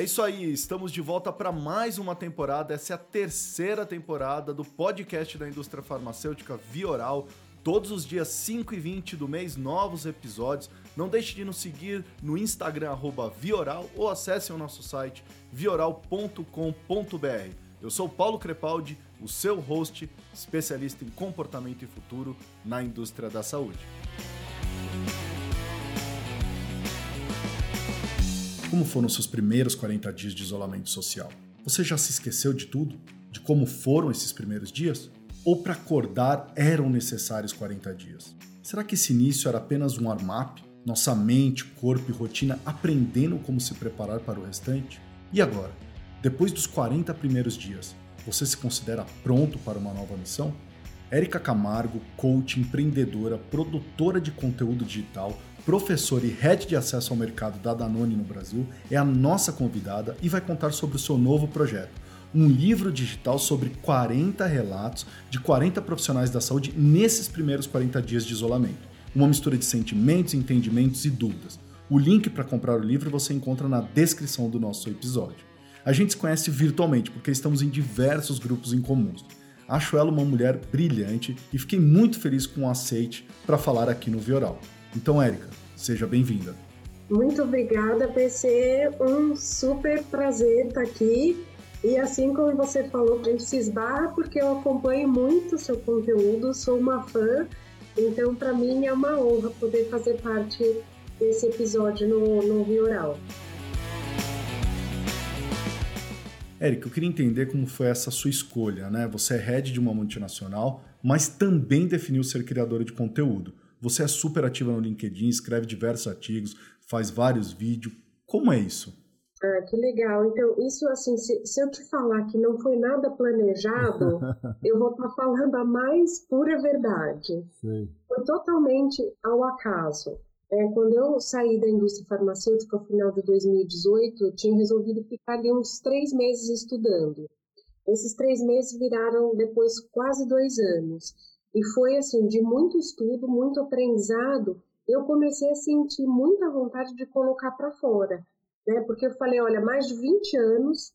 É isso aí, estamos de volta para mais uma temporada. Essa é a terceira temporada do podcast da indústria farmacêutica Vioral. Todos os dias 5 e 20 do mês, novos episódios. Não deixe de nos seguir no Instagram, Vioral, ou acesse o nosso site vioral.com.br. Eu sou Paulo Crepaldi, o seu host, especialista em comportamento e futuro na indústria da saúde. Como foram seus primeiros 40 dias de isolamento social? Você já se esqueceu de tudo? De como foram esses primeiros dias? Ou para acordar eram necessários 40 dias? Será que esse início era apenas um armap? Nossa mente, corpo e rotina aprendendo como se preparar para o restante? E agora? Depois dos 40 primeiros dias, você se considera pronto para uma nova missão? Érica Camargo, coach, empreendedora, produtora de conteúdo digital, professora e head de acesso ao mercado da Danone no Brasil, é a nossa convidada e vai contar sobre o seu novo projeto. Um livro digital sobre 40 relatos de 40 profissionais da saúde nesses primeiros 40 dias de isolamento. Uma mistura de sentimentos, entendimentos e dúvidas. O link para comprar o livro você encontra na descrição do nosso episódio. A gente se conhece virtualmente porque estamos em diversos grupos em comuns. Acho ela uma mulher brilhante e fiquei muito feliz com o aceite para falar aqui no Vioral. Então, Érica, Seja bem-vinda. Muito obrigada, PC. Um super prazer estar aqui. E assim como você falou, a gente se esbarra porque eu acompanho muito o seu conteúdo, sou uma fã. Então, para mim é uma honra poder fazer parte desse episódio no, no Rio Oral. Érica, eu queria entender como foi essa sua escolha, né? Você é head de uma multinacional, mas também definiu ser criadora de conteúdo. Você é super ativa no LinkedIn, escreve diversos artigos, faz vários vídeos. Como é isso? Ah, que legal. Então, isso assim, se, se, eu te falar que não foi nada planejado, eu vou estar falando a mais pura verdade. Sim. Foi totalmente ao acaso. É, quando eu saí da indústria farmacêutica no final de 2018, eu tinha resolvido ficar ali uns três meses estudando. Esses três meses viraram depois quase dois anos. E foi assim, de muito estudo, muito aprendizado, eu comecei a sentir muita vontade de colocar para fora, né? Porque eu falei, olha, mais de 20 anos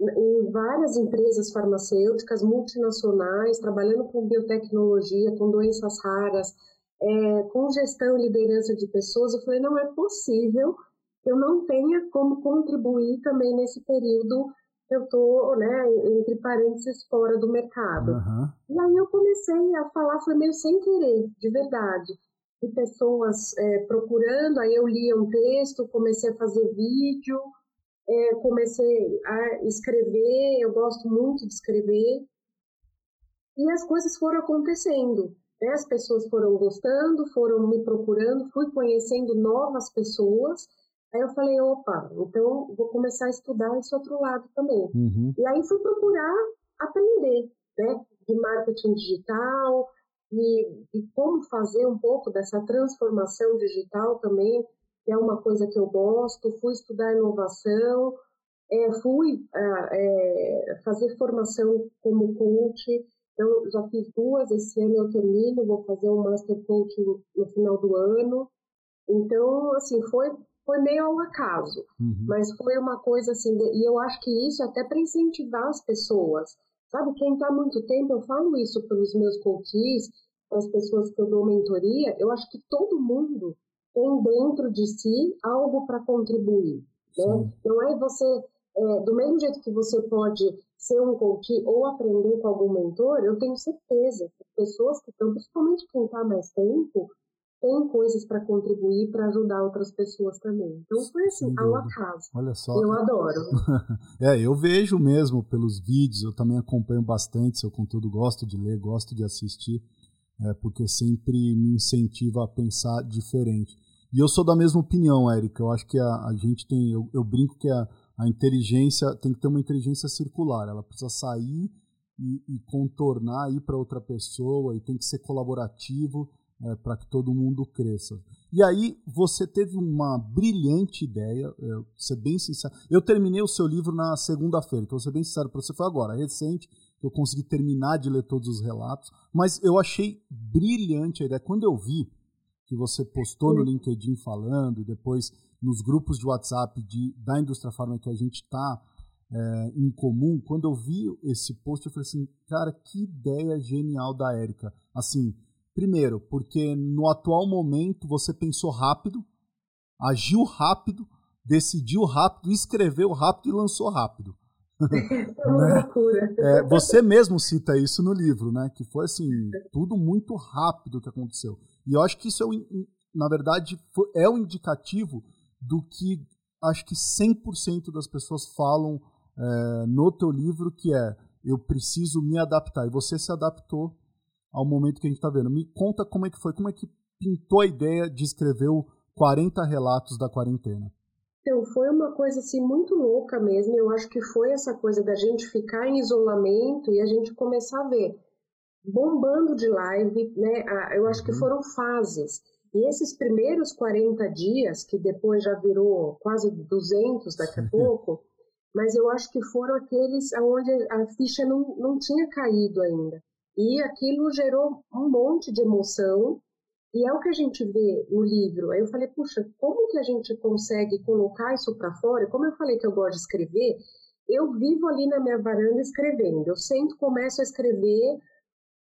em várias empresas farmacêuticas multinacionais, trabalhando com biotecnologia, com doenças raras, é, com gestão e liderança de pessoas, eu falei, não é possível que eu não tenha como contribuir também nesse período eu estou, né, entre parênteses, fora do mercado. Uhum. E aí eu comecei a falar, foi meio sem querer, de verdade. De pessoas é, procurando, aí eu lia um texto, comecei a fazer vídeo, é, comecei a escrever, eu gosto muito de escrever. E as coisas foram acontecendo. Né? As pessoas foram gostando, foram me procurando, fui conhecendo novas pessoas Aí eu falei, opa, então vou começar a estudar esse outro lado também. Uhum. E aí fui procurar aprender, né, de marketing digital e, e como fazer um pouco dessa transformação digital também, que é uma coisa que eu gosto. Fui estudar inovação, é, fui é, fazer formação como coach. Então, já fiz duas, esse ano eu termino, vou fazer um Master Coach no final do ano. Então, assim, foi foi meio ao acaso, uhum. mas foi uma coisa assim, e eu acho que isso é até para incentivar as pessoas, sabe? Quem está há muito tempo, eu falo isso pelos meus coaches, as pessoas que eu dou mentoria, eu acho que todo mundo tem dentro de si algo para contribuir, né? Não é você, é, do mesmo jeito que você pode ser um coach ou aprender com algum mentor, eu tenho certeza que pessoas que estão, principalmente quem está mais tempo, tem coisas para contribuir para ajudar outras pessoas também. Então foi assim, ao acaso. Olha só. Eu adoro. é, eu vejo mesmo pelos vídeos, eu também acompanho bastante seu conteúdo, gosto de ler, gosto de assistir, é, porque sempre me incentiva a pensar diferente. E eu sou da mesma opinião, Érica. Eu acho que a, a gente tem, eu, eu brinco que a, a inteligência tem que ter uma inteligência circular. Ela precisa sair e, e contornar, ir para outra pessoa, e tem que ser colaborativo é, para que todo mundo cresça. E aí você teve uma brilhante ideia, eu, ser bem sincero. Eu terminei o seu livro na segunda-feira, então vou ser bem sincero para você, foi agora, recente, eu consegui terminar de ler todos os relatos, mas eu achei brilhante a ideia. Quando eu vi que você postou no LinkedIn falando, depois nos grupos de WhatsApp de, da indústria farma que a gente está é, em comum, quando eu vi esse post, eu falei assim, cara, que ideia genial da Érica. Assim, primeiro, porque no atual momento você pensou rápido, agiu rápido, decidiu rápido, escreveu rápido e lançou rápido. né? é, você mesmo cita isso no livro, né? Que foi assim, tudo muito rápido que aconteceu. E eu acho que isso é, na verdade, é um indicativo do que acho que 100% das pessoas falam é, no teu livro, que é eu preciso me adaptar. E você se adaptou ao momento que a gente está vendo. Me conta como é que foi, como é que pintou a ideia de escrever o 40 relatos da quarentena. Então, foi uma coisa assim muito louca mesmo. Eu acho que foi essa coisa da gente ficar em isolamento e a gente começar a ver bombando de live, né? Eu acho que uhum. foram fases. E esses primeiros 40 dias, que depois já virou quase 200 daqui a pouco, mas eu acho que foram aqueles onde a ficha não, não tinha caído ainda. E aquilo gerou um monte de emoção, e é o que a gente vê no livro. Aí eu falei, puxa, como que a gente consegue colocar isso para fora? Como eu falei que eu gosto de escrever, eu vivo ali na minha varanda escrevendo. Eu sempre começo a escrever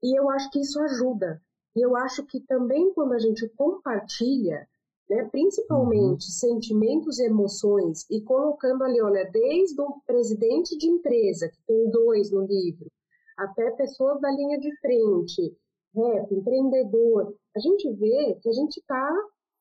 e eu acho que isso ajuda. E eu acho que também quando a gente compartilha, né, principalmente uhum. sentimentos e emoções, e colocando ali, olha, desde o presidente de empresa, que tem dois no livro, até pessoas da linha de frente, rap, empreendedor, a gente vê que a gente está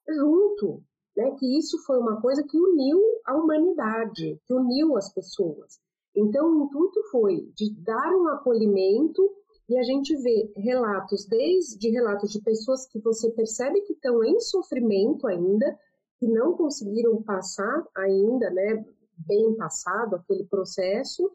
junto, né, que isso foi uma coisa que uniu a humanidade, que uniu as pessoas. Então, o intuito foi de dar um acolhimento e a gente vê relatos, desde relatos de pessoas que você percebe que estão em sofrimento ainda, que não conseguiram passar ainda, né, bem passado aquele processo,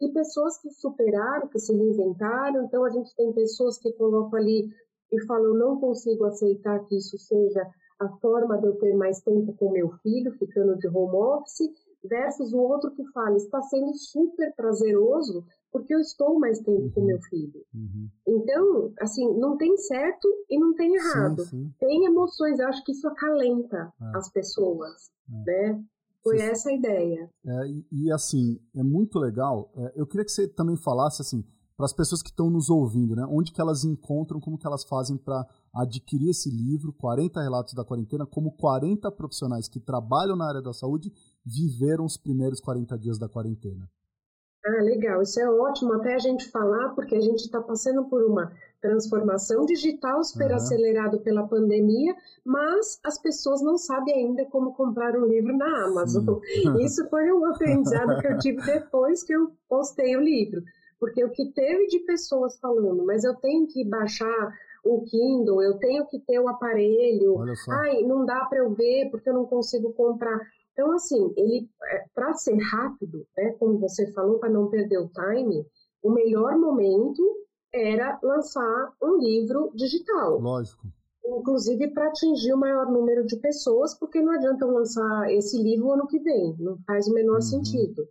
e pessoas que superaram, que se reinventaram. Então, a gente tem pessoas que colocam ali e falam: Eu não consigo aceitar que isso seja a forma de eu ter mais tempo com meu filho, ficando de home office, versus o outro que fala: Está sendo super prazeroso porque eu estou mais tempo uhum. com meu filho. Uhum. Então, assim, não tem certo e não tem errado. Sim, sim. Tem emoções, eu acho que isso acalenta é. as pessoas, é. né? Foi sim. essa a ideia. É, e, e, assim, é muito legal. É, eu queria que você também falasse, assim, para as pessoas que estão nos ouvindo, né? Onde que elas encontram, como que elas fazem para adquirir esse livro, 40 Relatos da Quarentena, como 40 profissionais que trabalham na área da saúde viveram os primeiros 40 dias da quarentena. Ah, legal, isso é ótimo até a gente falar, porque a gente está passando por uma transformação digital super uhum. acelerado pela pandemia, mas as pessoas não sabem ainda como comprar um livro na Amazon. Isso foi um aprendizado que eu tive depois que eu postei o livro, porque o que teve de pessoas falando, mas eu tenho que baixar o Kindle, eu tenho que ter o aparelho, ai, não dá para eu ver porque eu não consigo comprar. Então, assim, ele, é, para ser rápido, né, como você falou, para não perder o time, o melhor momento era lançar um livro digital. Lógico. Inclusive para atingir o maior número de pessoas, porque não adianta lançar esse livro ano que vem, não faz o menor uhum. sentido.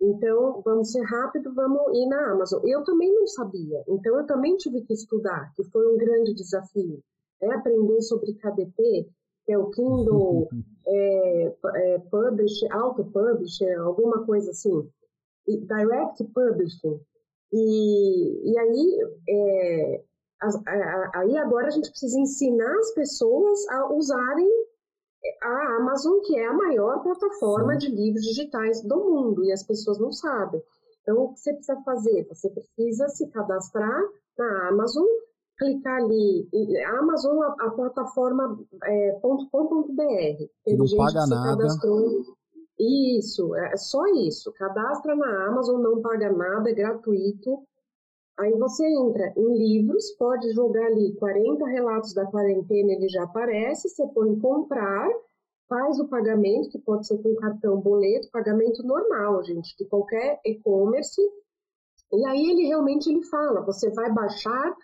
Então, vamos ser rápido, vamos ir na Amazon. Eu também não sabia, então eu também tive que estudar, que foi um grande desafio. É aprender sobre KDP, que é o Kindle é, é, Publish, Auto Publisher, alguma coisa assim, e Direct Publishing. E, e aí, é, a, aí agora a gente precisa ensinar as pessoas a usarem a Amazon, que é a maior plataforma de livros digitais do mundo, e as pessoas não sabem. Então, o que você precisa fazer? Você precisa se cadastrar na Amazon clicar ali, Amazon, a, a plataforma é, .com.br. Não paga nada. Cadastrou. Isso, é só isso. Cadastra na Amazon, não paga nada, é gratuito. Aí você entra em livros, pode jogar ali 40 relatos da quarentena, ele já aparece, você põe comprar, faz o pagamento, que pode ser com cartão, boleto, pagamento normal, gente, de qualquer e-commerce. E aí ele realmente ele fala, você vai baixar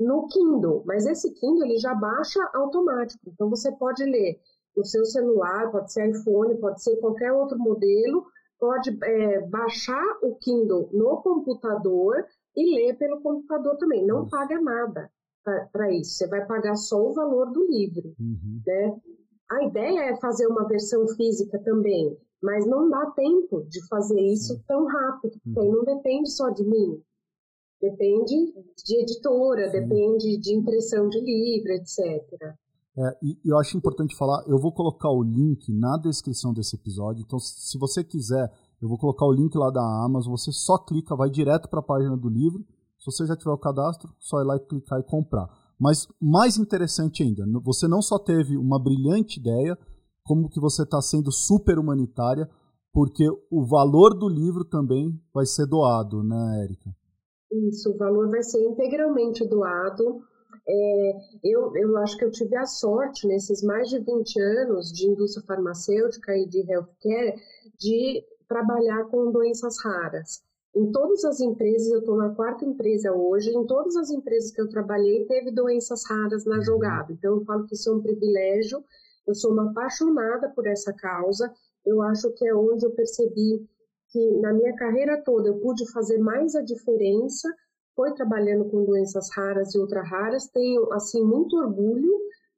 no Kindle, mas esse Kindle ele já baixa automático, então você pode ler no seu celular, pode ser iPhone, pode ser qualquer outro modelo, pode é, baixar o Kindle no computador e ler pelo computador também, não paga nada para isso, você vai pagar só o valor do livro, uhum. né? A ideia é fazer uma versão física também, mas não dá tempo de fazer isso tão rápido, porque aí não depende só de mim. Depende de editora, Sim. depende de impressão de livro, etc. É, e eu acho importante falar, eu vou colocar o link na descrição desse episódio, então se você quiser, eu vou colocar o link lá da Amazon, você só clica, vai direto para a página do livro, se você já tiver o cadastro, só ir lá e clicar e comprar. Mas mais interessante ainda, você não só teve uma brilhante ideia, como que você está sendo super humanitária, porque o valor do livro também vai ser doado, né, Érica? Isso, o valor vai ser integralmente doado é, eu, eu acho que eu tive a sorte, nesses mais de 20 anos de indústria farmacêutica e de healthcare, de trabalhar com doenças raras. Em todas as empresas, eu estou na quarta empresa hoje, em todas as empresas que eu trabalhei, teve doenças raras na jogada. Então, eu falo que isso é um privilégio, eu sou uma apaixonada por essa causa, eu acho que é onde eu percebi que na minha carreira toda eu pude fazer mais a diferença foi trabalhando com doenças raras e ultra raras. Tenho assim muito orgulho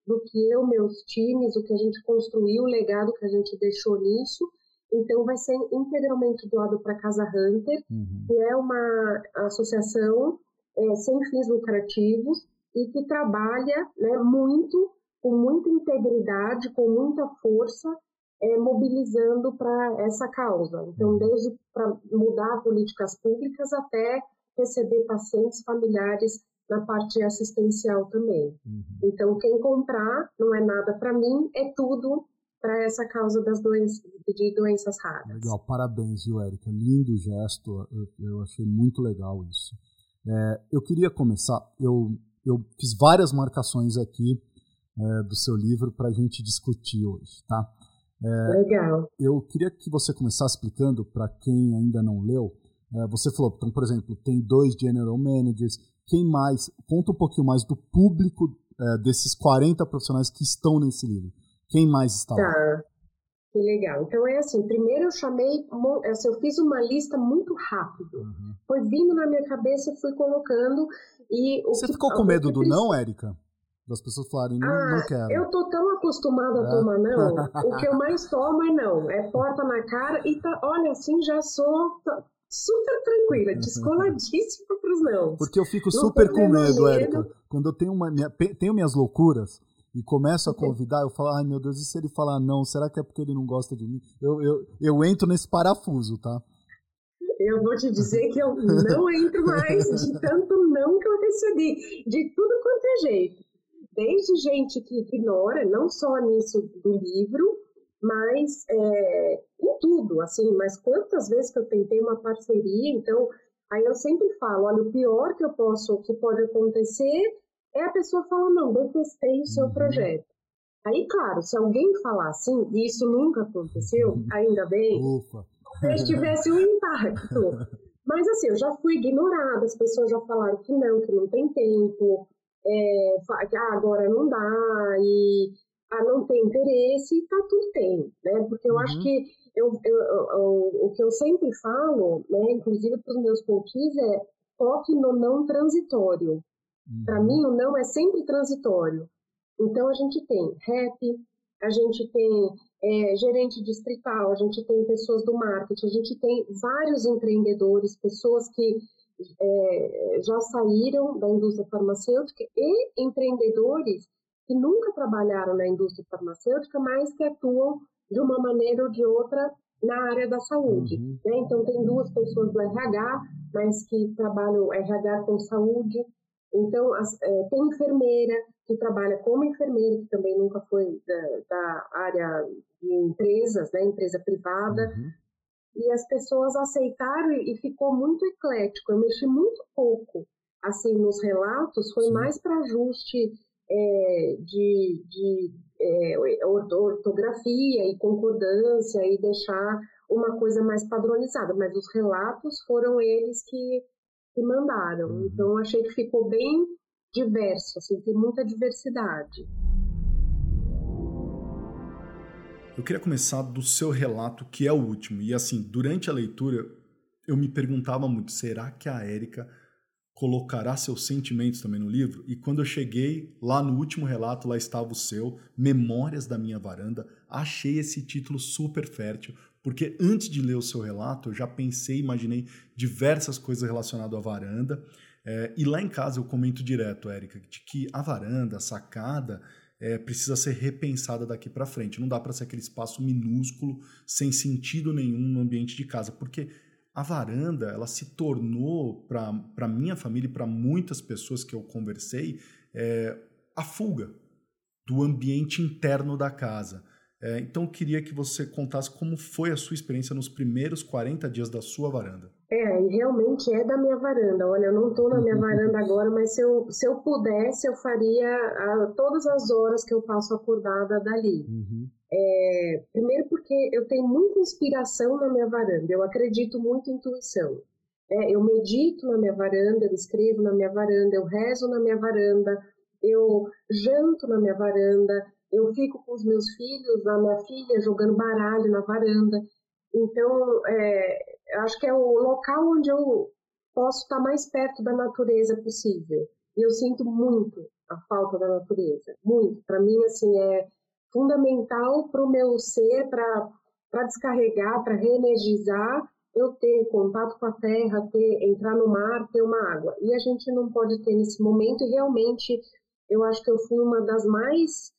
do que eu, meus times, o que a gente construiu, o legado que a gente deixou nisso. Então vai ser integralmente doado para a Casa Hunter, uhum. que é uma associação é, sem fins lucrativos e que trabalha né, muito, com muita integridade, com muita força, é, mobilizando para essa causa. Então, uhum. desde para mudar políticas públicas até receber pacientes familiares na parte assistencial também. Uhum. Então, quem comprar não é nada para mim, é tudo para essa causa das doenças, de doenças raras. Legal, parabéns, viu, Érica? Lindo gesto, eu, eu achei muito legal isso. É, eu queria começar, eu, eu fiz várias marcações aqui é, do seu livro para a gente discutir hoje, tá? É, legal. Eu queria que você começasse explicando para quem ainda não leu é, você falou, então, por exemplo, tem dois general managers. Quem mais? Conta um pouquinho mais do público é, desses 40 profissionais que estão nesse livro. Quem mais está tá. lá? Que legal. Então é assim, primeiro eu chamei, assim, eu fiz uma lista muito rápido. Uhum. Foi vindo na minha cabeça, fui colocando e Você que, ficou com medo do não, Érica? Das pessoas falarem, não, ah, não quero. Eu tô tão acostumada a é. tomar não. o que eu mais tomo é não. É porta na cara e tá, olha, assim, já sou super tranquila, uhum. descoladíssima pros não. Porque eu fico não super com medo, Érica. Quando eu tenho, uma, minha, tenho minhas loucuras e começo a uhum. convidar, eu falo, ai meu Deus, e se ele falar não, será que é porque ele não gosta de mim? Eu, eu, eu entro nesse parafuso, tá? Eu vou te dizer que eu não entro mais de tanto não que eu recebi, de tudo quanto é jeito. Desde gente que ignora, não só nisso do livro, mas é, em tudo, assim, mas quantas vezes que eu tentei uma parceria, então, aí eu sempre falo, olha, o pior que eu posso, que pode acontecer é a pessoa falar, não, detestei o seu uhum. projeto. Aí, claro, se alguém falar assim, e isso nunca aconteceu, uhum. ainda bem, Ufa. talvez tivesse um impacto. Mas assim, eu já fui ignorada, as pessoas já falaram que não, que não tem tempo, é, que ah, agora não dá, e a não ter interesse, tá tudo tem, né? Porque eu uhum. acho que eu, eu, eu, o que eu sempre falo, né, inclusive para os meus coaches, é foque no não transitório. Uhum. Para mim, o não é sempre transitório. Então, a gente tem rap, a gente tem é, gerente distrital, a gente tem pessoas do marketing, a gente tem vários empreendedores, pessoas que é, já saíram da indústria farmacêutica e empreendedores que nunca trabalharam na indústria farmacêutica, mas que atuam de uma maneira ou de outra na área da saúde. Uhum. Né? Então, tem duas pessoas do RH, mas que trabalham RH com saúde. Então, as, é, tem enfermeira que trabalha como enfermeira, que também nunca foi da, da área de empresas, né? empresa privada. Uhum. E as pessoas aceitaram e ficou muito eclético. Eu mexi muito pouco assim nos relatos, foi Sim. mais para ajuste é, de, de é, ortografia e concordância e deixar uma coisa mais padronizada, mas os relatos foram eles que, que mandaram. Uhum. Então achei que ficou bem diverso, assim, tem muita diversidade. Eu queria começar do seu relato, que é o último. E assim, durante a leitura, eu me perguntava muito: será que a Érica colocará seus sentimentos também no livro. E quando eu cheguei lá no último relato, lá estava o seu, Memórias da Minha Varanda. Achei esse título super fértil, porque antes de ler o seu relato, eu já pensei, imaginei diversas coisas relacionadas à varanda. É, e lá em casa eu comento direto, Érica, de que a varanda, a sacada, é, precisa ser repensada daqui para frente. Não dá para ser aquele espaço minúsculo, sem sentido nenhum no ambiente de casa, porque a varanda ela se tornou para minha família e para muitas pessoas que eu conversei é, a fuga do ambiente interno da casa. É, então eu queria que você contasse como foi a sua experiência nos primeiros 40 dias da sua varanda. É, e realmente é da minha varanda. Olha, eu não estou na minha varanda agora, mas se eu, se eu pudesse, eu faria a, todas as horas que eu passo acordada dali. Uhum. É, primeiro porque eu tenho muita inspiração na minha varanda, eu acredito muito em intuição. É, eu medito na minha varanda, eu escrevo na minha varanda, eu rezo na minha varanda, eu janto na minha varanda, eu fico com os meus filhos, a minha filha jogando baralho na varanda. Então, é, acho que é o local onde eu posso estar mais perto da natureza possível. E eu sinto muito a falta da natureza, muito. Para mim, assim, é fundamental para o meu ser, para descarregar, para reenergizar, eu ter contato com a terra, ter, entrar no mar, ter uma água. E a gente não pode ter nesse momento, e realmente eu acho que eu fui uma das mais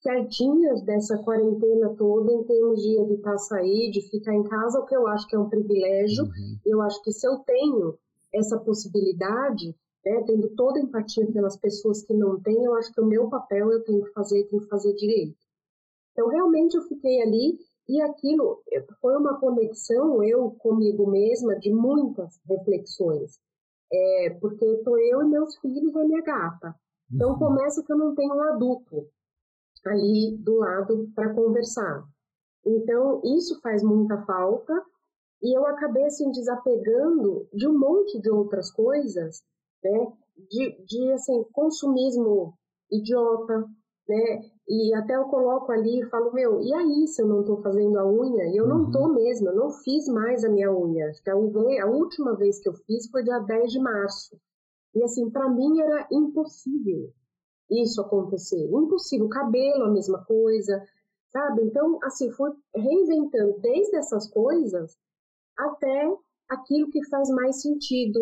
certinhas dessa quarentena toda em termos de evitar sair, de ficar em casa, o que eu acho que é um privilégio. Uhum. Eu acho que se eu tenho essa possibilidade, né, tendo toda a empatia pelas pessoas que não têm, eu acho que o meu papel eu tenho que fazer, tenho que fazer direito. Então, realmente, eu fiquei ali e aquilo foi uma conexão, eu comigo mesma, de muitas reflexões. É, porque estou eu e meus filhos e a minha gata. Então, uhum. começa que eu não tenho um adulto ali do lado para conversar. Então, isso faz muita falta e eu acabei assim desapegando de um monte de outras coisas, né? De, de assim consumismo idiota, né? E até eu coloco ali e falo, meu, e aí se eu não estou fazendo a unha? E eu não estou uhum. mesmo, eu não fiz mais a minha unha. A, última vez que eu fiz foi dia 10 de março. E assim, para mim era impossível isso acontecer. Impossível. Cabelo, a mesma coisa, sabe? Então, assim, foi reinventando desde essas coisas até aquilo que faz mais sentido,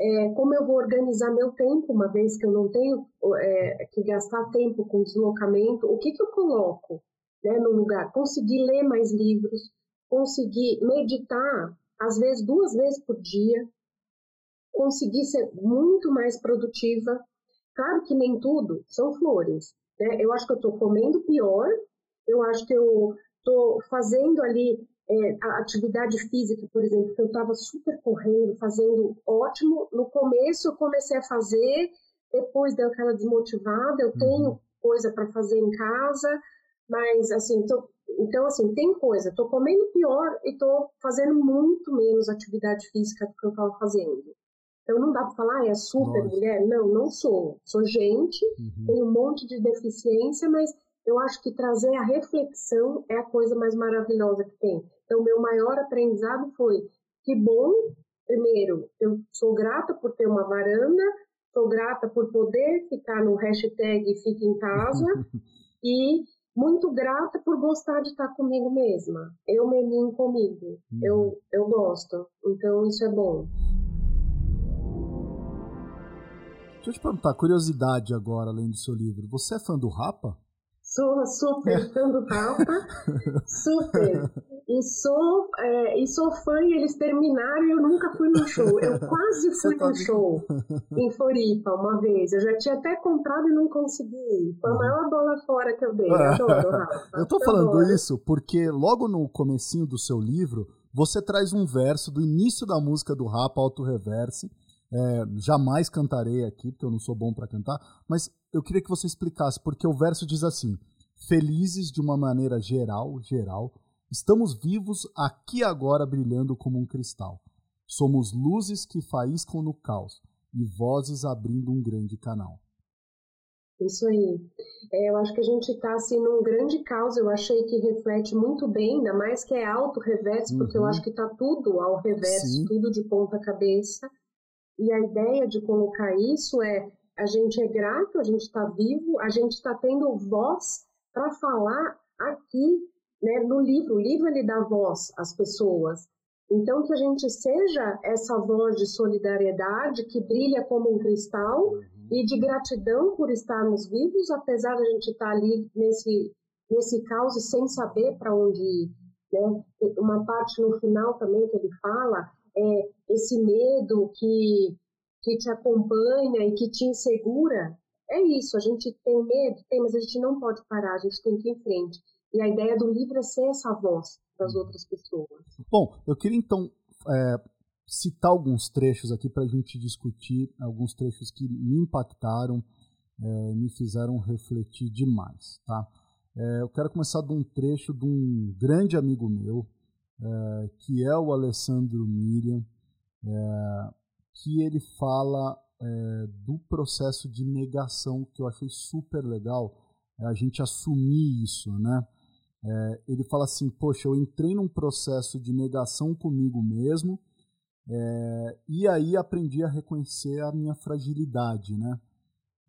é, como eu vou organizar meu tempo, uma vez que eu não tenho é, que gastar tempo com deslocamento, o que, que eu coloco né, no lugar? Conseguir ler mais livros, conseguir meditar, às vezes duas vezes por dia, conseguir ser muito mais produtiva. Claro que nem tudo são flores. Né? Eu acho que eu estou comendo pior, eu acho que eu estou fazendo ali é, a atividade física, por exemplo, que eu estava super correndo, fazendo ótimo. No começo eu comecei a fazer, depois deu aquela desmotivada. Eu uhum. tenho coisa para fazer em casa, mas assim, tô, então assim, tem coisa. Estou comendo pior e estou fazendo muito menos atividade física do que eu estava fazendo. Então não dá para falar, ah, é super Nossa. mulher. Não, não sou. Sou gente, uhum. tenho um monte de deficiência, mas eu acho que trazer a reflexão é a coisa mais maravilhosa que tem. Então, meu maior aprendizado foi que bom, primeiro, eu sou grata por ter uma varanda, sou grata por poder ficar no hashtag Fique em Casa e muito grata por gostar de estar comigo mesma. Eu meninho comigo. Uhum. Eu, eu gosto. Então, isso é bom. Deixa eu te perguntar, curiosidade agora, além do seu livro. Você é fã do Rapa? Sou super fã do Rapa, super. E sou, é, e sou fã e eles terminaram e eu nunca fui no show. Eu quase fui no show em Floripa uma vez. Eu já tinha até comprado e não consegui. Foi a uhum. maior bola fora que eu dei. Eu adoro, Rafa. Eu tô falando adoro. isso porque logo no comecinho do seu livro, você traz um verso do início da música do Rapa, Auto Reverse. É, jamais cantarei aqui, porque eu não sou bom para cantar, mas eu queria que você explicasse, porque o verso diz assim: Felizes de uma maneira geral, geral, estamos vivos aqui agora brilhando como um cristal. Somos luzes que faiscam no caos e vozes abrindo um grande canal. Isso aí. É, eu acho que a gente está assim num grande caos. Eu achei que reflete muito bem, ainda mais que é alto reverso, porque uhum. eu acho que está tudo ao reverso, Sim. tudo de ponta cabeça. E a ideia de colocar isso é a gente é grato, a gente está vivo, a gente está tendo voz para falar aqui né, no livro. O livro ele dá voz às pessoas. Então, que a gente seja essa voz de solidariedade que brilha como um cristal uhum. e de gratidão por estarmos vivos, apesar de a gente estar tá ali nesse, nesse caos e sem saber para onde ir. Né? Uma parte no final também que ele fala é esse medo que, que te acompanha e que te insegura. É isso, a gente tem medo, tem, mas a gente não pode parar, a gente tem que ir em frente. E a ideia do livro é ser essa voz para as outras pessoas. Bom, eu queria então é, citar alguns trechos aqui para a gente discutir, alguns trechos que me impactaram, é, me fizeram refletir demais, tá? É, eu quero começar de um trecho de um grande amigo meu, é, que é o Alessandro Miriam, é, que ele fala é, do processo de negação, que eu achei super legal, a gente assumir isso, né? É, ele fala assim: Poxa, eu entrei num processo de negação comigo mesmo é, e aí aprendi a reconhecer a minha fragilidade, né?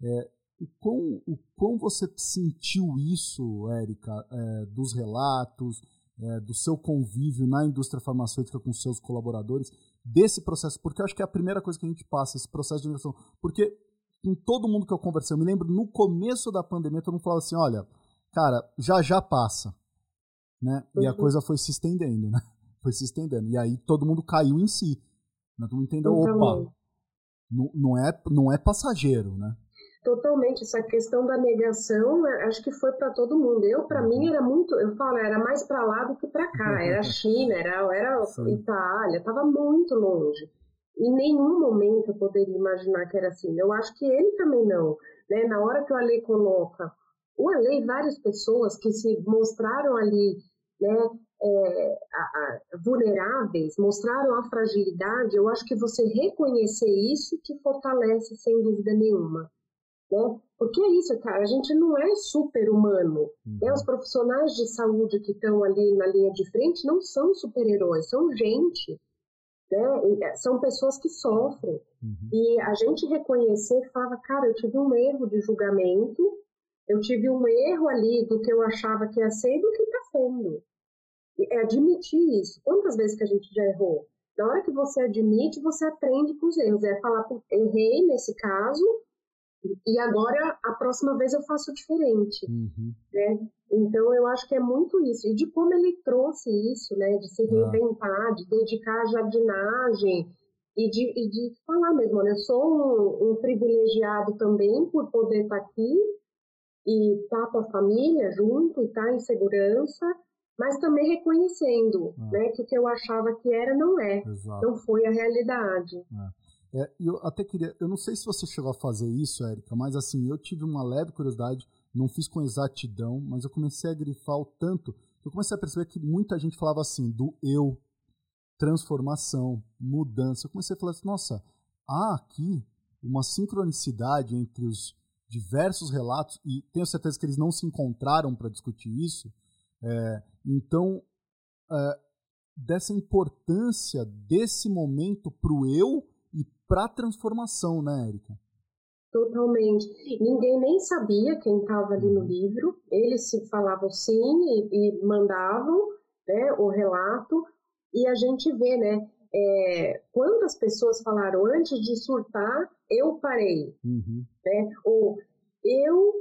É, o, quão, o quão você sentiu isso, Érica, é, dos relatos, é, do seu convívio na indústria farmacêutica com seus colaboradores, desse processo? Porque eu acho que é a primeira coisa que a gente passa, esse processo de negação. Porque com todo mundo que eu conversei, eu me lembro no começo da pandemia, todo mundo falava assim: olha, cara, já já passa né? E a uhum. coisa foi se estendendo, né? Foi se estendendo. E aí todo mundo caiu em si. Né? Todo mundo entendeu, opa, não, não, é, não é passageiro, né? Totalmente, essa questão da negação, é, acho que foi para todo mundo. Eu, para mim, era muito, eu falo, era mais para lá do que para cá. Era China, era, era Itália, estava muito longe. Em nenhum momento eu poderia imaginar que era assim. Eu acho que ele também não. Né? Na hora que o Ale coloca o Ale, várias pessoas que se mostraram ali né, é, a, a, vulneráveis, mostraram a fragilidade, eu acho que você reconhecer isso te fortalece sem dúvida nenhuma. Né? Porque é isso, cara, a gente não é super-humano. Né? Uhum. Os profissionais de saúde que estão ali na linha de frente não são super-heróis, são gente. Né? É, são pessoas que sofrem. Uhum. E a gente reconhecer e falar, cara, eu tive um erro de julgamento, eu tive um erro ali do que eu achava que ia ser e do que está sendo. É admitir isso. Quantas vezes que a gente já errou? Na hora que você admite, você aprende com os erros. É falar, errei nesse caso, e agora a próxima vez eu faço diferente. Uhum. Né? Então eu acho que é muito isso. E de como ele trouxe isso, né? De se ah. reinventar, de dedicar a jardinagem e de, e de falar mesmo, né? Eu sou um, um privilegiado também por poder estar aqui e tá com a família junto e tá em segurança, mas também reconhecendo é. né, que o que eu achava que era não é, Exato. não foi a realidade. É. É, eu até queria, eu não sei se você chegou a fazer isso, Érica, mas assim, eu tive uma leve curiosidade, não fiz com exatidão, mas eu comecei a grifar o tanto que eu comecei a perceber que muita gente falava assim, do eu, transformação, mudança. Eu comecei a falar assim, nossa, há aqui uma sincronicidade entre os diversos relatos, e tenho certeza que eles não se encontraram para discutir isso. É, então, é, dessa importância desse momento para o eu para a transformação, né, Érica? Totalmente. Ninguém nem sabia quem estava ali no uhum. livro. Eles se falavam sim e, e mandavam né, o relato. E a gente vê, né? É, quantas pessoas falaram antes de surtar, eu parei. Uhum. Né? Ou eu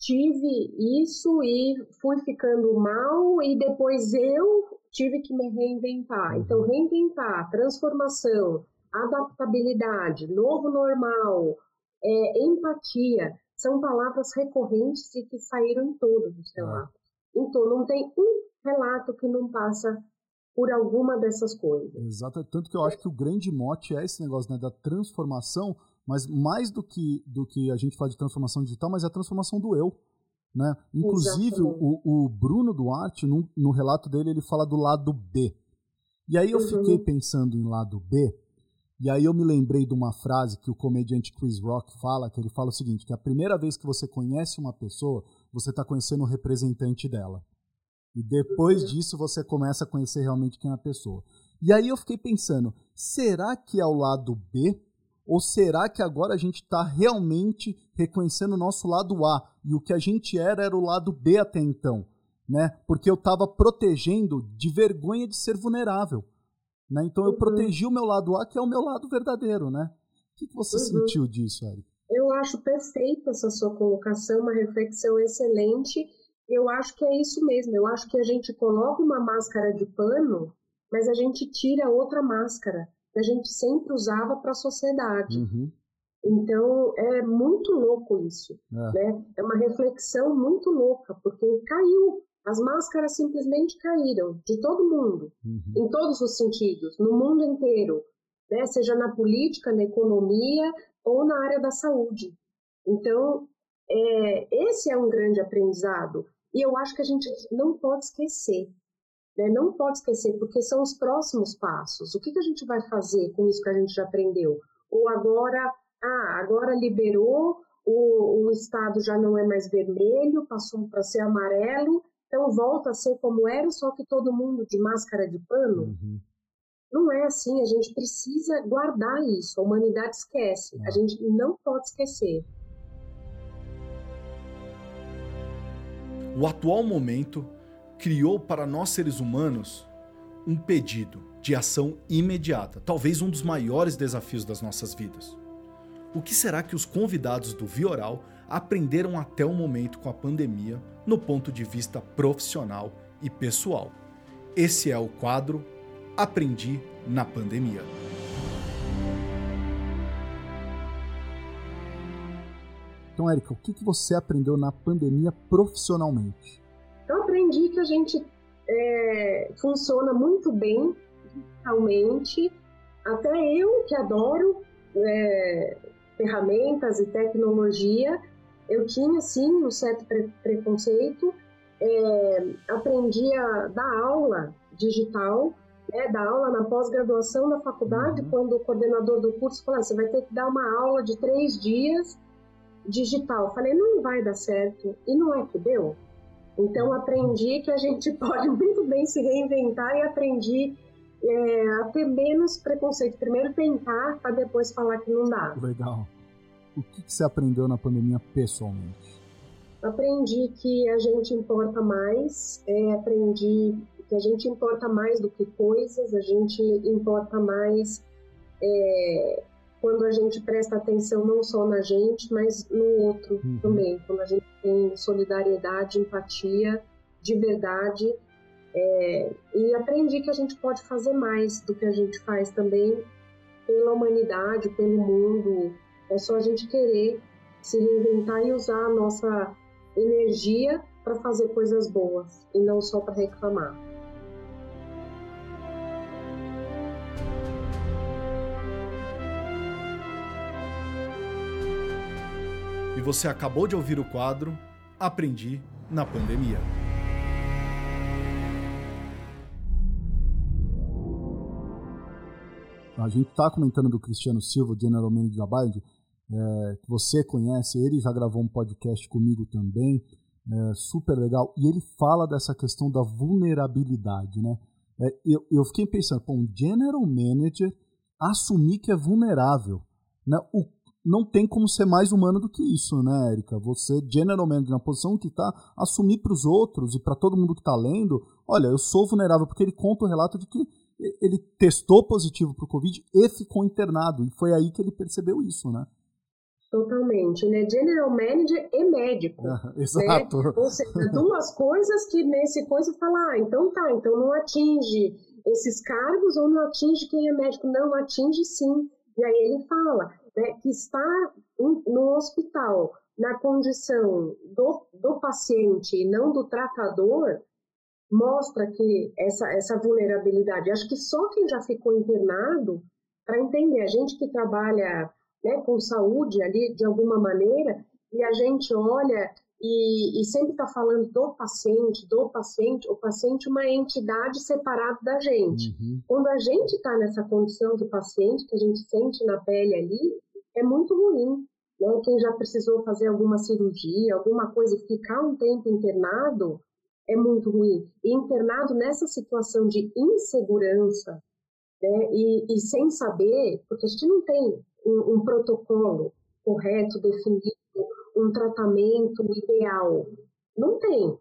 tive isso e fui ficando mal e depois eu tive que me reinventar. Uhum. Então, reinventar, transformação, adaptabilidade, novo normal, é, empatia, são palavras recorrentes e que saíram em todos os relatos. Então, não tem um relato que não passa por alguma dessas coisas. Exato, tanto que eu acho que o grande mote é esse negócio né, da transformação, mas mais do que, do que a gente fala de transformação digital, mas é a transformação do eu. Né? Inclusive, o, o, Bruno Duarte, no, no, relato dele, ele fala do lado B. E aí eu uhum. fiquei pensando em lado B, e aí eu me lembrei de uma frase que o comediante Chris Rock fala, que ele fala o seguinte, que a primeira vez que você conhece uma pessoa, você está conhecendo o representante dela. E depois disso você começa a conhecer realmente quem é a pessoa. E aí eu fiquei pensando, será que é o lado B Ou será que agora a gente está realmente reconhecendo o nosso lado A e o que a gente era era o lado B até então? Né? Porque eu estava protegendo de vergonha de ser vulnerável. Né? Então eu uhum. protegi o meu lado A, que é o meu lado verdadeiro. Né? O que, que você uhum. sentiu disso, Eric? Eu acho perfeita essa sua colocação, uma reflexão excelente. Eu acho que é isso mesmo. Eu acho que a gente coloca uma máscara de pano, mas a gente tira outra máscara que a gente sempre usava para a sociedade. Uhum. Então é muito louco isso, é. né? É uma reflexão muito louca porque caiu, as máscaras simplesmente caíram de todo mundo, uhum. em todos os sentidos, no mundo inteiro, né? Seja na política, na economia ou na área da saúde. Então é, esse é um grande aprendizado e eu acho que a gente não pode esquecer né? Não pode esquecer, porque são os próximos passos. O que, que a gente vai fazer com isso que a gente já aprendeu? Ou agora, ah, agora liberou, o, o estado já não é mais vermelho, passou para ser amarelo, então volta a ser como era, só que todo mundo de máscara de pano. Uhum. Não é assim, a gente precisa guardar isso. A humanidade esquece, a gente não pode esquecer. O atual momento criou para nós seres humanos um pedido de ação imediata, talvez um dos maiores desafios das nossas vidas. O que será que os convidados do Vioral aprenderam até o momento com a pandemia no ponto de vista profissional e pessoal? Esse é o quadro Aprendi na Pandemia. Então, Érica, o que você aprendeu na pandemia profissionalmente? Eu aprendi que a gente é, funciona muito bem digitalmente. Até eu, que adoro é, ferramentas e tecnologia, eu tinha sim um certo pre preconceito. É, aprendi a dar aula digital, né, dar aula na pós-graduação da faculdade, uhum. quando o coordenador do curso falou: ah, você vai ter que dar uma aula de três dias digital. falei: não vai dar certo. E não é que deu. Então aprendi que a gente pode muito bem se reinventar e aprendi é, a ter menos preconceito. Primeiro tentar, para depois falar que não dá. Legal. O que, que você aprendeu na pandemia pessoalmente? Aprendi que a gente importa mais, é, aprendi que a gente importa mais do que coisas, a gente importa mais é, quando a gente presta atenção não só na gente, mas no outro uhum. também. Quando a gente tem solidariedade, empatia, de verdade. É, e aprendi que a gente pode fazer mais do que a gente faz também pela humanidade, pelo mundo. É só a gente querer se reinventar e usar a nossa energia para fazer coisas boas e não só para reclamar. você acabou de ouvir o quadro Aprendi na Pandemia. A gente está comentando do Cristiano Silva, General Manager da Bind, é, que você conhece, ele já gravou um podcast comigo também, é, super legal, e ele fala dessa questão da vulnerabilidade, né? É, eu, eu fiquei pensando, um General Manager assumir que é vulnerável, né? O não tem como ser mais humano do que isso, né, Erika? Você, general manager, na posição que está, assumir para os outros e para todo mundo que está lendo, olha, eu sou vulnerável, porque ele conta o relato de que ele testou positivo para o Covid e ficou internado, e foi aí que ele percebeu isso, né? Totalmente. Ele é general manager e médico. Ah, exato. Né? Ou seja, duas coisas que nesse coisa fala, ah, então tá, então não atinge esses cargos ou não atinge quem é médico. Não, atinge sim. E aí ele fala, né, que está no hospital na condição do, do paciente e não do tratador, mostra que essa, essa vulnerabilidade. Acho que só quem já ficou internado para entender, a gente que trabalha né, com saúde ali de alguma maneira, e a gente olha e, e sempre está falando do paciente, do paciente, o paciente é uma entidade separada da gente. Uhum. Quando a gente está nessa condição de paciente, que a gente sente na pele ali, é muito ruim. Né? Quem já precisou fazer alguma cirurgia, alguma coisa ficar um tempo internado, é muito ruim. E internado nessa situação de insegurança, né? e, e sem saber, porque a gente não tem um, um protocolo correto, definido, um tratamento ideal. Não tem.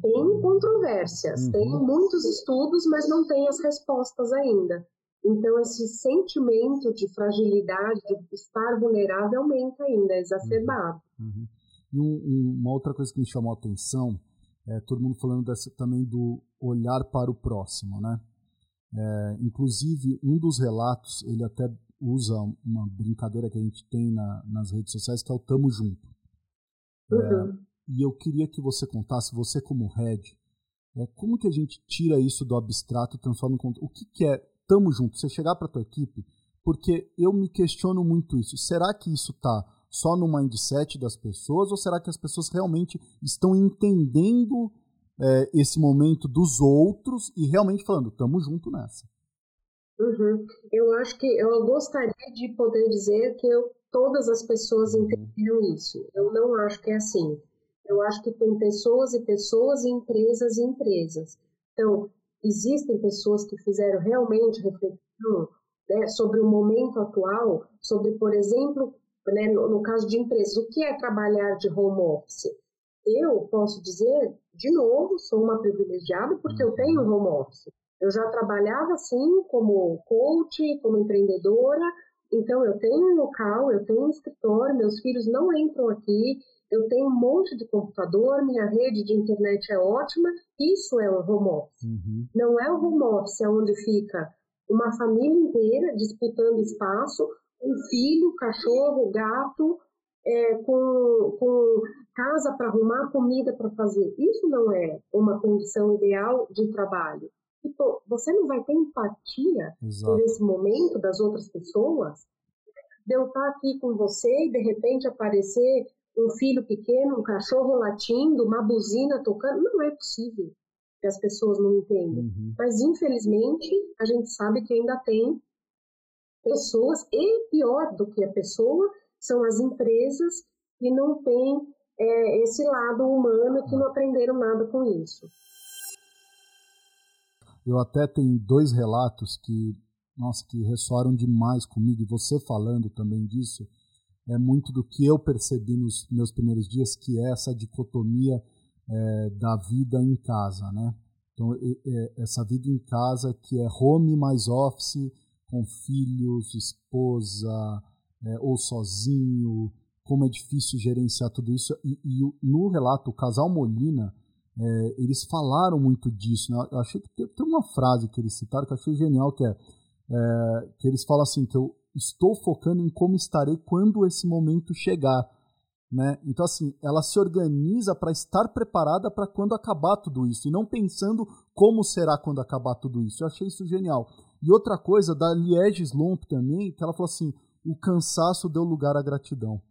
Tem controvérsias, uhum. tem muitos estudos, mas não tem as respostas ainda. Então, esse sentimento de fragilidade, de estar vulnerável, aumenta ainda, é exacerbado. Uhum. E um, uma outra coisa que me chamou a atenção é todo mundo falando dessa, também do olhar para o próximo, né? É, inclusive, um dos relatos, ele até usa uma brincadeira que a gente tem na, nas redes sociais, que é o Tamo Junto. É, uhum. e eu queria que você contasse, você como head, é, como que a gente tira isso do abstrato e transforma em... O que, que é Tamo Junto? Você chegar para tua equipe, porque eu me questiono muito isso. Será que isso está só no mindset das pessoas ou será que as pessoas realmente estão entendendo é, esse momento dos outros e realmente falando, tamo junto nessa? Uhum. Eu acho que eu gostaria de poder dizer que eu, todas as pessoas uhum. entenderam isso. Eu não acho que é assim. Eu acho que tem pessoas e pessoas, e empresas e empresas. Então, existem pessoas que fizeram realmente reflexão né, sobre o momento atual, sobre, por exemplo, né, no, no caso de empresas, o que é trabalhar de home office? Eu posso dizer, de novo, sou uma privilegiada porque eu tenho home office. Eu já trabalhava assim como coach, como empreendedora, então eu tenho um local, eu tenho um escritório, meus filhos não entram aqui, eu tenho um monte de computador, minha rede de internet é ótima, isso é um home office. Uhum. Não é o home office onde fica uma família inteira disputando espaço um filho, cachorro, gato, é, com, com casa para arrumar, comida para fazer. Isso não é uma condição ideal de trabalho. Tipo, você não vai ter empatia Exato. por esse momento das outras pessoas? De eu estar aqui com você e de repente aparecer um filho pequeno, um cachorro latindo, uma buzina tocando, não é possível que as pessoas não entendam. Uhum. Mas infelizmente a gente sabe que ainda tem pessoas, e pior do que a pessoa, são as empresas que não têm é, esse lado humano, que não aprenderam nada com isso. Eu até tenho dois relatos que, nossa, que ressoaram demais comigo, e você falando também disso, é muito do que eu percebi nos meus primeiros dias, que é essa dicotomia é, da vida em casa, né? Então, é, essa vida em casa que é home mais office, com filhos, esposa, é, ou sozinho, como é difícil gerenciar tudo isso. E, e no relato, o casal Molina, é, eles falaram muito disso. Né? Eu achei que tem, tem, uma frase que eles citaram que eu achei genial, que é, é que eles falam assim, que eu estou focando em como estarei quando esse momento chegar. Né? Então, assim, ela se organiza para estar preparada para quando acabar tudo isso, e não pensando como será quando acabar tudo isso. Eu achei isso genial. E outra coisa, da Liege Slomp também, que ela falou assim: o cansaço deu lugar à gratidão.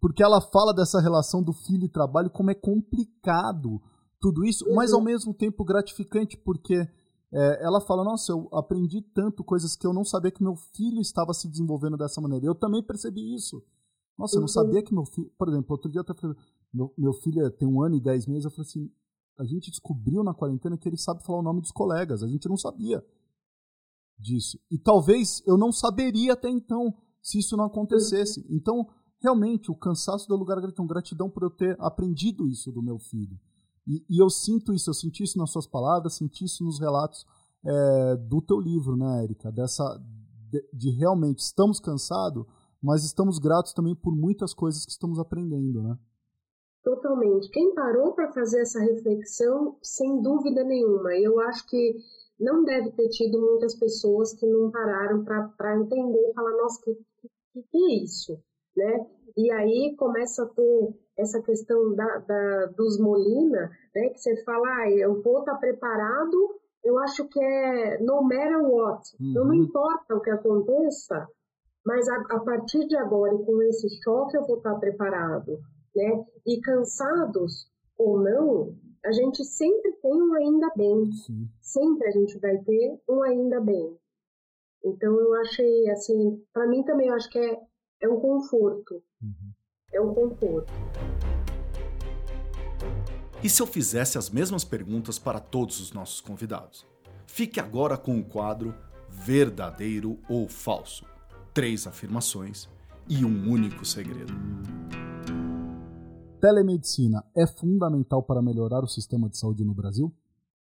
Porque ela fala dessa relação do filho e trabalho, como é complicado tudo isso, uhum. mas ao mesmo tempo gratificante, porque é, ela fala: Nossa, eu aprendi tanto coisas que eu não sabia que meu filho estava se desenvolvendo dessa maneira. Eu também percebi isso. Nossa, eu não uhum. sabia que meu filho. Por exemplo, outro dia eu até falei: meu, meu filho tem um ano e dez meses. Eu falei assim: a gente descobriu na quarentena que ele sabe falar o nome dos colegas. A gente não sabia disso. E talvez eu não saberia até então se isso não acontecesse. Então, realmente, o cansaço do lugar gratidão. Gratidão por eu ter aprendido isso do meu filho. E, e, eu sinto isso, eu senti isso nas suas palavras, senti isso nos relatos é, do teu livro, né, Érica? Dessa, de, de, realmente estamos cansados, mas estamos gratos também por muitas coisas que estamos aprendendo, né? Totalmente. Quem parou para fazer essa reflexão, sem dúvida nenhuma, eu acho que não deve ter tido muitas pessoas que não pararam para entender e falar, nossa, que, que é isso? Né? E aí começa a ter essa questão da, da, dos Molina, né, que você fala, ah, eu vou estar tá preparado, eu acho que é no matter what, uhum. não importa o que aconteça, mas a, a, partir de agora e com esse choque eu vou estar tá preparado, né? E cansados ou não, a gente sempre tem um ainda bem. Sim. Sempre a gente vai ter um ainda bem. Então eu achei assim, para mim também eu acho que é, é um conforto. Uhum. É um conforto. E se eu fizesse as mesmas perguntas para todos os nossos convidados? Fique agora com o quadro Verdadeiro ou Falso. três afirmações e um único segredo. Telemedicina é fundamental para melhorar o sistema de saúde no Brasil?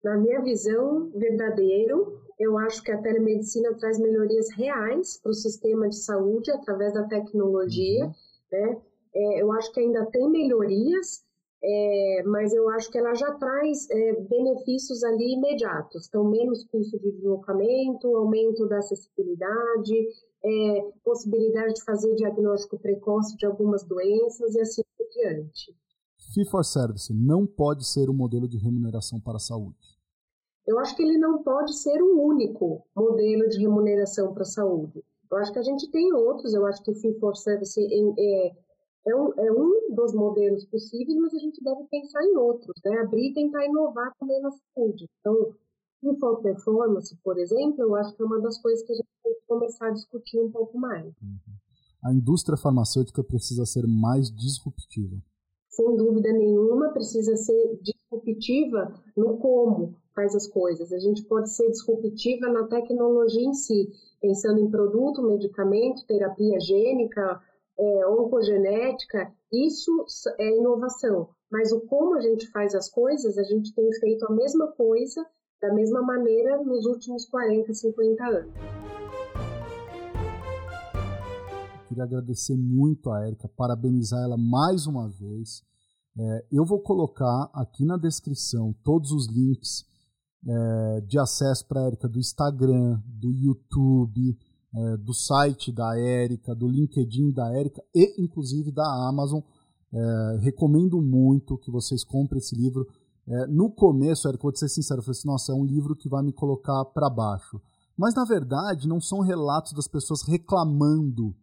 Na minha visão, verdadeiro, eu acho que a telemedicina traz melhorias reais para o sistema de saúde através da tecnologia, uhum. né? É, eu acho que ainda tem melhorias, é, mas eu acho que ela já traz é, benefícios ali imediatos. Então, menos custo de deslocamento, aumento da acessibilidade, é, possibilidade de fazer diagnóstico precoce de algumas doenças e assim por diante. For Service não pode ser um modelo de remuneração para a saúde. Eu acho que ele não pode ser o único modelo de remuneração para a saúde. Eu acho que a gente tem outros, eu acho que o Fee for Service é, é, um, é um dos modelos possíveis, mas a gente deve pensar em outros, né? Abrir e tentar inovar também na saúde. Então, Fee for Performance, por exemplo, eu acho que é uma das coisas que a gente tem que começar a discutir um pouco mais. Uhum. A indústria farmacêutica precisa ser mais disruptiva. Sem dúvida nenhuma, precisa ser disruptiva no como faz as coisas. A gente pode ser disruptiva na tecnologia em si, pensando em produto, medicamento, terapia gênica, é, oncogenética, isso é inovação. Mas o como a gente faz as coisas, a gente tem feito a mesma coisa, da mesma maneira, nos últimos 40, 50 anos. Queria agradecer muito a Érica, parabenizar ela mais uma vez. É, eu vou colocar aqui na descrição todos os links é, de acesso para a Érica do Instagram, do YouTube, é, do site da Érica, do LinkedIn da Érica e inclusive da Amazon. É, recomendo muito que vocês comprem esse livro. É, no começo, Érica, vou te ser sincero, eu falei assim, nossa, é um livro que vai me colocar para baixo. Mas na verdade não são relatos das pessoas reclamando,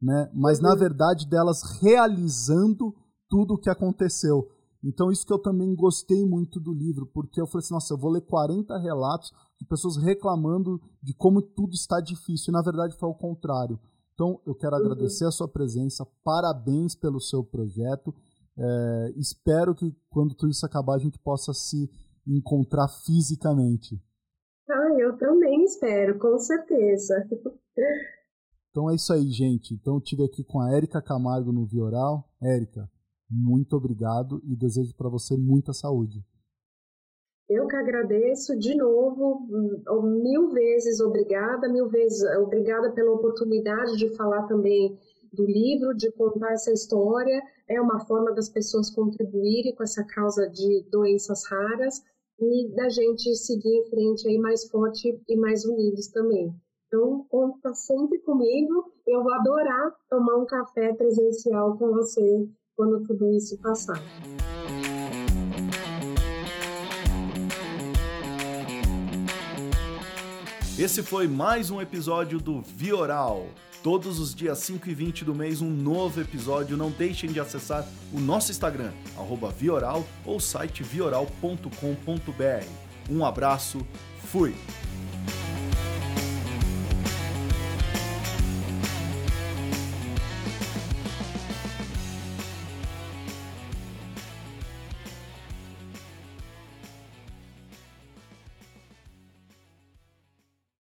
né? mas na uhum. verdade delas realizando tudo o que aconteceu. Então, isso que eu também gostei muito do livro, porque eu falei assim: nossa, eu vou ler 40 relatos de pessoas reclamando de como tudo está difícil. E na verdade foi o contrário. Então, eu quero uhum. agradecer a sua presença, parabéns pelo seu projeto. É, espero que quando tudo isso acabar a gente possa se encontrar fisicamente. Ah, eu também espero, com certeza. Então é isso aí, gente. Então eu estive aqui com a Érica Camargo no Vioral. Érica, muito obrigado e desejo para você muita saúde. Eu que agradeço de novo, hum, mil vezes obrigada, mil vezes obrigada pela oportunidade de falar também do livro, de contar essa história. É uma forma das pessoas contribuírem com essa causa de doenças raras e da gente seguir em frente aí mais forte e mais unidos também. Então, conta sempre comigo. Eu vou adorar tomar um café presencial com você quando tudo isso passar. Esse foi mais um episódio do Vioral. Todos os dias 5 e 20 do mês, um novo episódio. Não deixem de acessar o nosso Instagram, Vioral, ou site vioral.com.br. Um abraço, fui!